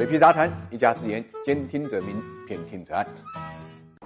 水皮杂谈，一家之言，兼听则明，偏听则暗。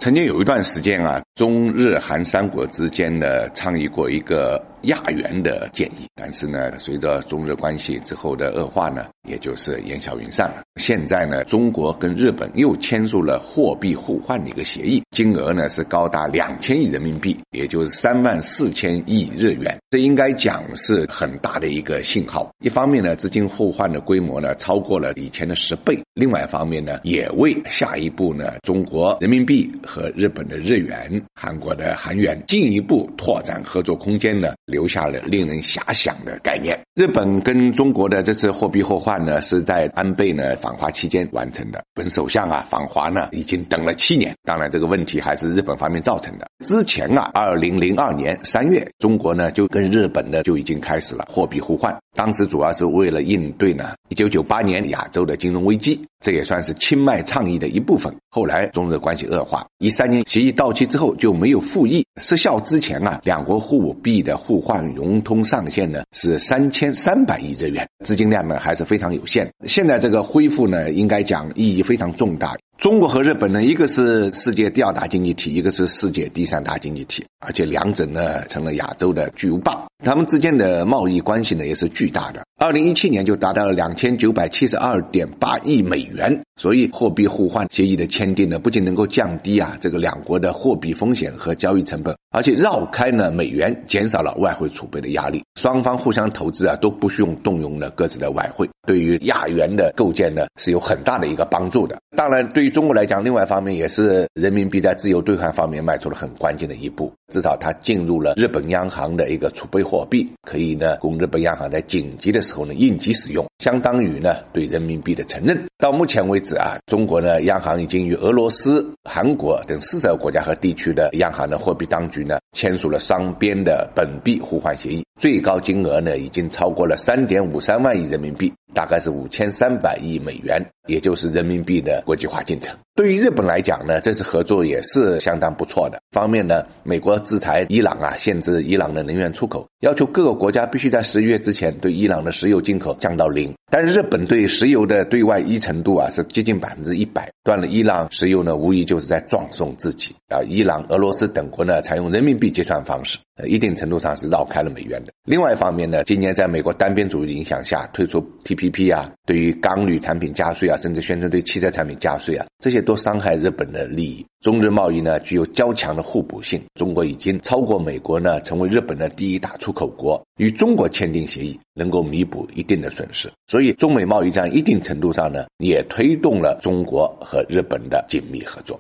曾经有一段时间啊，中日韩三国之间呢倡议过一个亚元的建议，但是呢，随着中日关系之后的恶化呢，也就是烟消云散了。现在呢，中国跟日本又签署了货币互换的一个协议，金额呢是高达两千亿人民币，也就是三万四千亿日元。这应该讲是很大的一个信号。一方面呢，资金互换的规模呢超过了以前的十倍；另外一方面呢，也为下一步呢中国人民币。和日本的日元、韩国的韩元进一步拓展合作空间呢，留下了令人遐想的概念。日本跟中国的这次货币互换呢，是在安倍呢访华期间完成的。本首相啊访华呢，已经等了七年。当然，这个问题还是日本方面造成的。之前啊，二零零二年三月，中国呢就跟日本呢就已经开始了货币互换。当时主要是为了应对呢一九九八年亚洲的金融危机，这也算是清迈倡议的一部分。后来中日关系恶化，一三年协议到期之后就没有复议，失效之前啊，两国货币的互换融通上限呢是三千三百亿日元，资金量呢还是非常有限。现在这个恢复呢，应该讲意义非常重大。中国和日本呢，一个是世界第二大经济体，一个是世界第三大经济体，而且两者呢成了亚洲的巨无霸，他们之间的贸易关系呢也是巨大的。二零一七年就达到了两千九百七十二点八亿美元，所以货币互换协议的签订呢，不仅能够降低啊这个两国的货币风险和交易成本，而且绕开呢美元，减少了外汇储备的压力，双方互相投资啊都不需要动用了各自的外汇，对于亚元的构建呢是有很大的一个帮助的。当然，对于中国来讲，另外一方面也是人民币在自由兑换方面迈出了很关键的一步。至少它进入了日本央行的一个储备货币，可以呢供日本央行在紧急的时候呢应急使用，相当于呢对人民币的承认。到目前为止啊，中国呢央行已经与俄罗斯、韩国等四十个国家和地区的央行的货币当局呢签署了双边的本币互换协议，最高金额呢已经超过了三点五三万亿人民币。大概是五千三百亿美元，也就是人民币的国际化进程。对于日本来讲呢，这次合作也是相当不错的。方面呢，美国制裁伊朗啊，限制伊朗的能源出口，要求各个国家必须在十一月之前对伊朗的石油进口降到零。但是日本对石油的对外依存度啊是接近百分之一百，断了伊朗石油呢，无疑就是在葬送自己啊。伊朗、俄罗斯等国呢，采用人民币结算方式，一定程度上是绕开了美元的。另外一方面呢，今年在美国单边主义影响下，推出 T P P 啊，对于钢铝产品加税啊，甚至宣称对汽车产品加税啊，这些都伤害日本的利益。中日贸易呢具有较强的互补性，中国已经超过美国呢，成为日本的第一大出口国。与中国签订协议，能够弥补一定的损失，所以中美贸易战一定程度上呢，也推动了中国和日本的紧密合作。